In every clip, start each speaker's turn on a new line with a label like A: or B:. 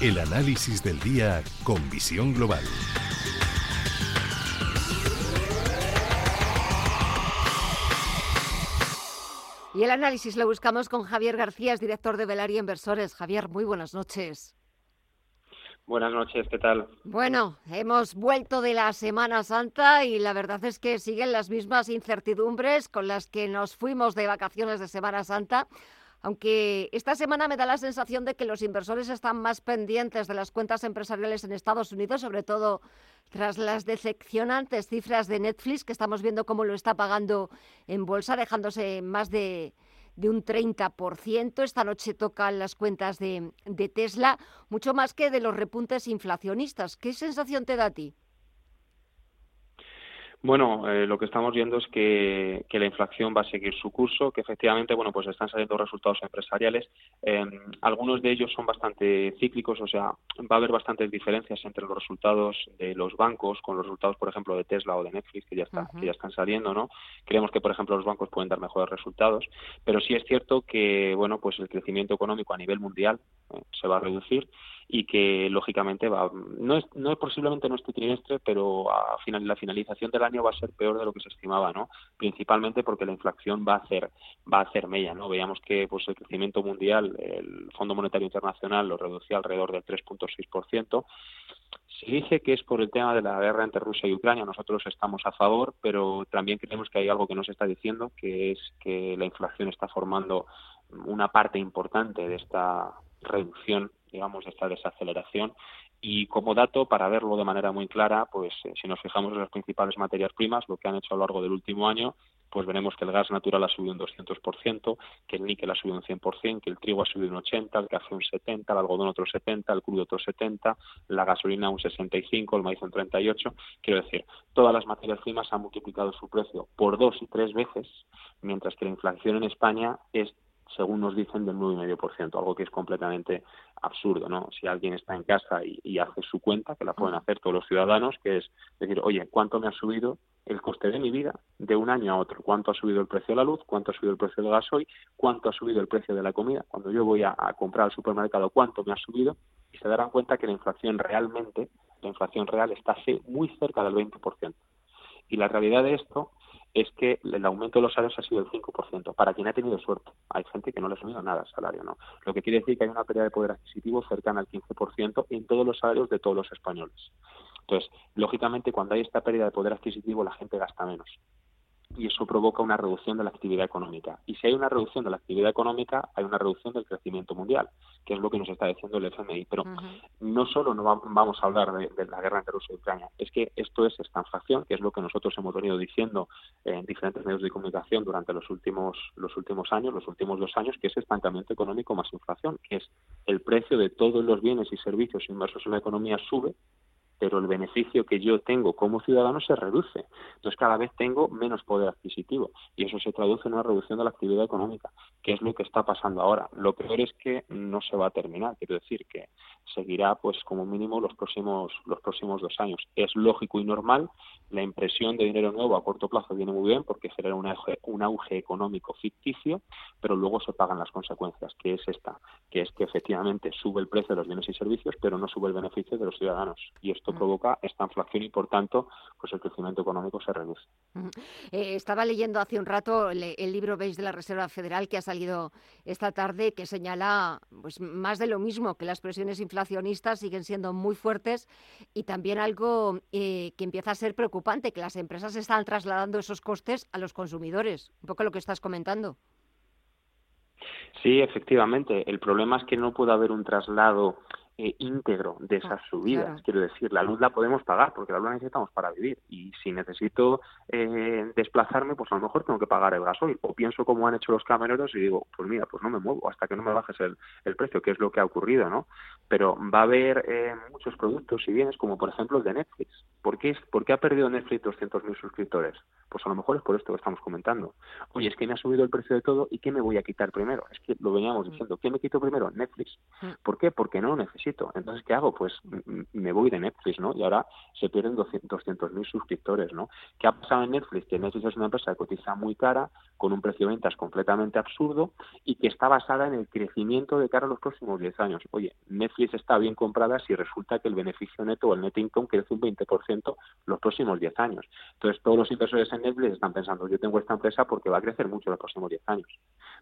A: El análisis del día con visión global.
B: Y el análisis lo buscamos con Javier García, director de Velaria Inversores. Javier, muy buenas noches.
C: Buenas noches, ¿qué tal?
B: Bueno, hemos vuelto de la Semana Santa y la verdad es que siguen las mismas incertidumbres con las que nos fuimos de vacaciones de Semana Santa. Aunque esta semana me da la sensación de que los inversores están más pendientes de las cuentas empresariales en Estados Unidos, sobre todo tras las decepcionantes cifras de Netflix, que estamos viendo cómo lo está pagando en bolsa, dejándose más de de un 30%. Esta noche tocan las cuentas de, de Tesla, mucho más que de los repuntes inflacionistas. ¿Qué sensación te da a ti?
C: Bueno, eh, lo que estamos viendo es que, la inflación va a seguir su curso, que efectivamente, bueno, pues están saliendo resultados empresariales. Em, algunos de ellos son bastante cíclicos, o sea, va a haber bastantes diferencias entre los resultados de los bancos con los resultados, por ejemplo, de Tesla o de Netflix, que ya, está, que ya están saliendo, ¿no? Creemos que, por ejemplo, los bancos pueden dar mejores resultados, pero sí es cierto que, bueno, pues el crecimiento económico a nivel mundial eh, se va a reducir y que lógicamente va no es no es posiblemente no este trimestre pero a final la finalización del año va a ser peor de lo que se estimaba no principalmente porque la inflación va a hacer va a hacer mella no veíamos que pues el crecimiento mundial el Fondo Monetario Internacional lo reducía alrededor del 3.6 se dice que es por el tema de la guerra entre Rusia y Ucrania. Nosotros estamos a favor, pero también creemos que hay algo que no se está diciendo, que es que la inflación está formando una parte importante de esta reducción digamos, esta desaceleración. Y como dato, para verlo de manera muy clara, pues eh, si nos fijamos en las principales materias primas, lo que han hecho a lo largo del último año, pues veremos que el gas natural ha subido un 200%, que el níquel ha subido un 100%, que el trigo ha subido un 80%, el café un 70%, el algodón otro 70%, el crudo otro 70%, la gasolina un 65%, el maíz un 38%. Quiero decir, todas las materias primas han multiplicado su precio por dos y tres veces, mientras que la inflación en España es según nos dicen, del 9,5%, algo que es completamente absurdo, ¿no? Si alguien está en casa y, hace su cuenta, que la pueden hacer todos los ciudadanos, que es decir, oye, ¿cuánto me ha subido el coste de mi vida de un año a otro? ¿Cuánto ha subido el precio de la luz? ¿Cuánto ha subido el precio del gasoil? ¿Cuánto ha subido el precio de la comida? Cuando yo voy a, comprar al supermercado, ¿cuánto me ha subido? Y se darán cuenta que la inflación realmente, la inflación real está muy cerca del 20%. Y la realidad de esto es que el aumento de los salarios ha sido el 5%, para quien ha tenido suerte. Hay gente que no le ha subido nada el salario, ¿no? Lo que quiere decir que hay una pérdida de poder adquisitivo cercana al 15% en todos los salarios de todos los españoles. Entonces, lógicamente, cuando hay esta pérdida de poder adquisitivo, la gente gasta menos y eso provoca una reducción de la actividad económica. Y si hay una reducción de la actividad económica, hay una reducción del crecimiento mundial, que es lo que nos está diciendo el FMI. Pero no solo no vamos a hablar de, la guerra entre Rusia y Ucrania, es que esto es estanflación, que es lo que nosotros hemos venido diciendo en diferentes medios de comunicación durante los últimos, los últimos años, los últimos dos años, que es estancamiento económico más inflación, que es el precio de todos los bienes y servicios inmersos en la economía sube pero el beneficio que yo tengo como ciudadano se reduce. Entonces cada vez tengo menos poder adquisitivo y eso se traduce en una reducción de la actividad económica, que es lo que está pasando ahora. Lo peor es que no se va a terminar, quiero decir que seguirá pues como mínimo los próximos los próximos dos años. Es lógico y normal, la impresión de dinero nuevo a corto plazo viene muy bien porque genera un auge, un auge económico ficticio, pero luego se pagan las consecuencias, que es esta, que es que efectivamente sube el precio de los bienes y servicios, pero no sube el beneficio de los ciudadanos y esto provoca esta inflación y, por tanto, pues el crecimiento económico se reduce.
B: Eh, estaba leyendo hace un rato el, libro Beige de la Reserva Federal que ha salido esta tarde que señala pues más de lo mismo, que las presiones inflacionistas siguen siendo muy fuertes y también algo eh, que empieza a ser preocupante, que las empresas están trasladando esos costes a los consumidores. Un poco lo que estás comentando.
C: Sí, efectivamente. El problema es que no puede haber un traslado eh, íntegro de ah, esas subidas. Quiero decir, la luz la podemos pagar porque la luz la necesitamos para vivir. Y si necesito eh, desplazarme, pues a lo mejor tengo que pagar el gasoil. O pienso como han hecho los camioneros y digo, pues mira, pues no me muevo hasta que no me bajes el, el precio, que es lo que ha ocurrido, ¿no? Pero va a haber eh, muchos productos y bienes, como por ejemplo el de Netflix. ¿Por qué, ¿Por qué ha perdido Netflix 200.000 suscriptores? Pues a lo mejor es por esto que estamos comentando. Oye, es que me ha subido el precio de todo y ¿qué me voy a quitar primero? Es que lo veníamos mm. diciendo. ¿Qué me quito primero? Netflix. Mm. ¿Por qué? Porque no lo necesito Entonces, ¿qué hago? Pues me voy de Netflix, ¿no? Y ahora se pierden 200.000 suscriptores, ¿no? ¿Qué ha pasado en Netflix? Que Netflix es una empresa que cotiza muy cara, con un precio de ventas completamente absurdo y que está basada en el crecimiento de cara a los próximos 10 años. Oye, Netflix está bien comprada si resulta que el beneficio neto o el net income crece un 20% los próximos 10 años. Entonces, todos los inversores en Netflix están pensando, yo tengo esta empresa porque va a crecer mucho los próximos 10 años.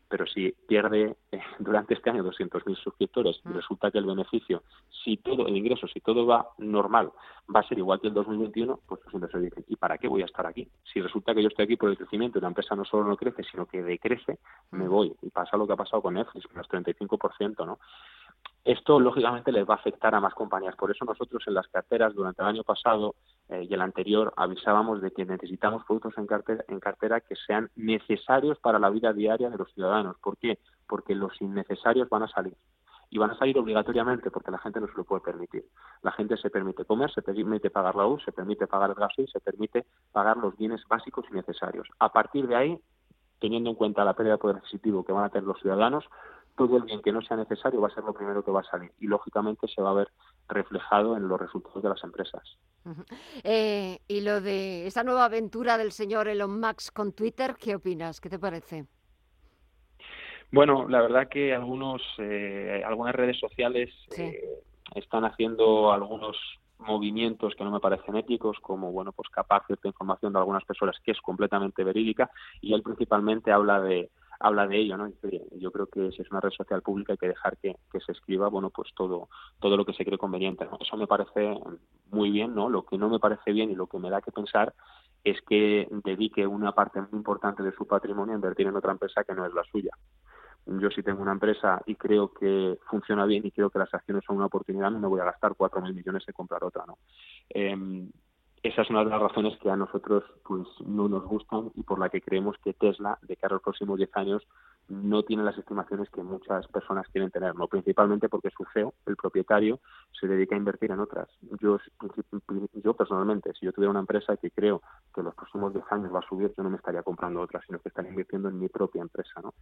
C: Pero si pierde eh, durante este año 200.000 suscriptores y mm. resulta que el beneficio, si todo, el ingreso, si todo va normal, va a ser igual que el 2021, pues los inversores dicen, ¿y para qué voy a estar aquí? Si resulta que yo estoy aquí por el crecimiento y la empresa no solo no crece, sino que decrece, me mm. voy. Y pasa lo que ha pasado con Netflix, los 35%, ¿no? Esto, lógicamente, les va a afectar a más compañías. Por eso nosotros en las carteras durante el año pasado eh, y el anterior avisábamos de que necesitamos productos en cartera, en cartera que sean necesarios para la vida diaria de los ciudadanos. ¿Por qué? Porque los innecesarios van a salir y van a salir obligatoriamente porque la gente no se lo puede permitir. La gente se permite comer, se permite pagar la luz, se permite pagar el gasto y se permite pagar los bienes básicos y necesarios. A partir de ahí, teniendo en cuenta la pérdida de poder adquisitivo que van a tener los ciudadanos, todo el bien que no sea necesario va a ser lo primero que va a salir y lógicamente se va a ver reflejado en los resultados de las empresas.
B: Eh, y lo de esa nueva aventura del señor Elon Musk con Twitter, ¿qué opinas? ¿Qué te parece?
C: Bueno, la verdad que algunos, eh, algunas redes sociales eh, están haciendo algunos movimientos que no me parecen éticos, como bueno, pues capaz cierta información de algunas personas que es completamente verídica, y él principalmente habla de habla de ello, ¿no? Yo creo que si es una red social pública hay que dejar que, se escriba, bueno, pues todo todo lo que se cree conveniente, Eso me parece muy bien, ¿no? Lo que no me parece bien y lo que me da que pensar es que dedique una parte muy importante de su patrimonio a invertir en otra empresa que no es la suya. Yo si tengo una empresa y creo que funciona bien y creo que las acciones son una oportunidad, no me voy a gastar cuatro mil millones en comprar otra, ¿no? Em, esa es una de las razones que a nosotros pues no nos gustan y por la que creemos que Tesla de cara a los próximos 10 años no tiene las estimaciones que muchas personas quieren tener, no principalmente porque su CEO, el propietario, se dedica a invertir en otras. Yo, yo personalmente, si yo tuviera una empresa que creo que los próximos 10 años va a subir, yo no me estaría comprando otra, sino que estaría invirtiendo en mi propia empresa. ¿no?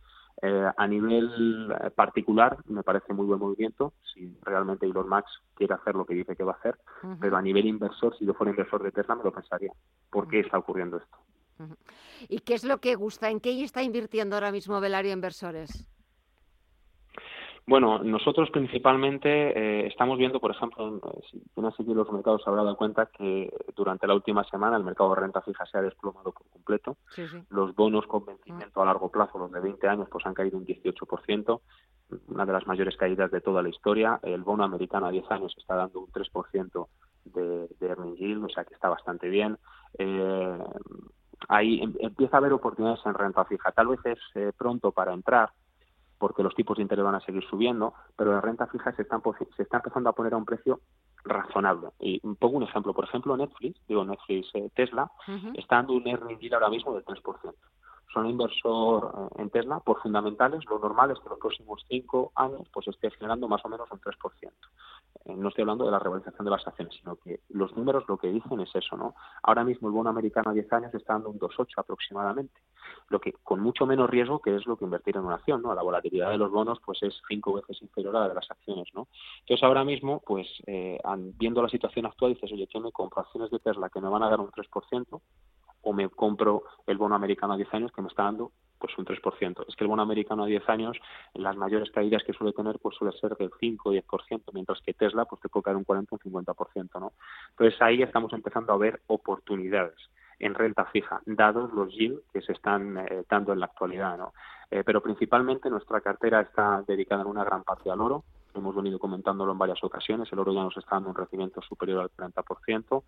C: Eh, a nivel eh, particular, me parece muy buen movimiento, si realmente Elon Musk quiere hacer lo que dice que va a hacer, pero a nivel inversor, si yo fuera inversor de Tesla, me lo pensaría. ¿Por qué está ocurriendo esto?
B: ¿Y qué es lo que gusta? ¿En qué está invirtiendo ahora mismo Velario Inversores?
C: Bueno, nosotros principalmente eh, estamos viendo, por ejemplo, si uno seguido los mercados se habrá dado cuenta que durante la última semana el mercado de renta fija se ha desplomado por completo. Los bonos con vencimiento a largo plazo, los de 20 años, pues han caído un 18%, una de las mayores caídas de toda la historia. El bono americano a 10 años está dando un 3% de, de earning yield, o sea que está bastante bien. Eh, ahí em, empieza a haber oportunidades en renta fija. Tal vez es eh, pronto para entrar, porque los tipos de interés van a seguir subiendo, pero la renta fija se está, se está empezando a poner a un precio razonable. Y pongo un ejemplo, por ejemplo, Netflix, digo Netflix eh, Tesla, está dando un yield ahora mismo del 3% son inversor eh, en Tesla por fundamentales, lo normal es que los próximos cinco años pues esté generando más o menos un 3%. Eh, no estoy hablando de la revalorización de las acciones, sino que los números lo que dicen es eso, ¿no? Ahora mismo el bono americano a 10 años está dando un 2,8 aproximadamente, lo que con mucho menos riesgo que es lo que invertir en una acción, ¿no? La volatilidad de los bonos pues es cinco veces inferior a la de las acciones, ¿no? Entonces ahora mismo, pues eh, viendo la situación actual, dices, oye, ¿qué me compro acciones de Tesla que me van a dar un 3%? O me compro el bono americano a 10 años que me está dando pues un 3%. Es que el bono americano a 10 años, las mayores caídas que suele tener, pues suele ser del 5 o 10%, mientras que Tesla, pues te puede caer un 40 o un 50%, ¿no? Entonces ahí estamos empezando a ver oportunidades en renta fija, dados los yields que se están eh, dando en la actualidad, ¿no? Eh, pero principalmente nuestra cartera está dedicada en una gran parte al oro, hemos venido comentándolo en varias ocasiones, el oro ya nos está dando un rendimiento superior al 30%,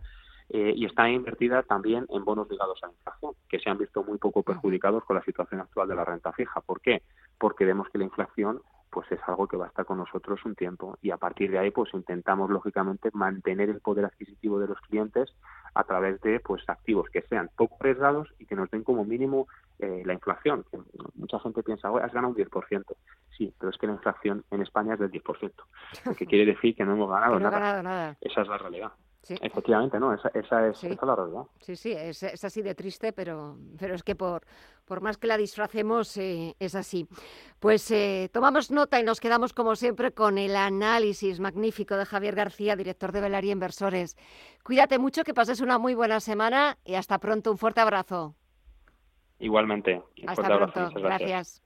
C: eh, y está invertida también en bonos ligados a la inflación, que se han visto muy poco perjudicados con la situación actual de la renta fija. ¿Por qué? Porque vemos que la inflación pues es algo que va a estar con nosotros un tiempo y a partir de ahí pues intentamos lógicamente mantener el poder adquisitivo de los clientes a través de pues activos que sean poco arriesgados y que nos den como mínimo eh, la inflación. mucha gente piensa, has ganado un 10%. Sí, pero es que la inflación en España es del 10%, lo que quiere decir que no hemos ganado,
B: nada.
C: Esa es la realidad. Efectivamente, ¿no? Esa, esa es, la realidad.
B: Sí, sí, es, así de triste, pero, pero es que por, por más que la disfracemos, eh, es así. Pues eh, tomamos nota y nos quedamos, como siempre, con el análisis magnífico de Javier García, director de Velaria Inversores. Cuídate mucho, que pases una muy buena semana y hasta pronto. Un fuerte abrazo.
C: Igualmente.
B: hasta pronto. gracias.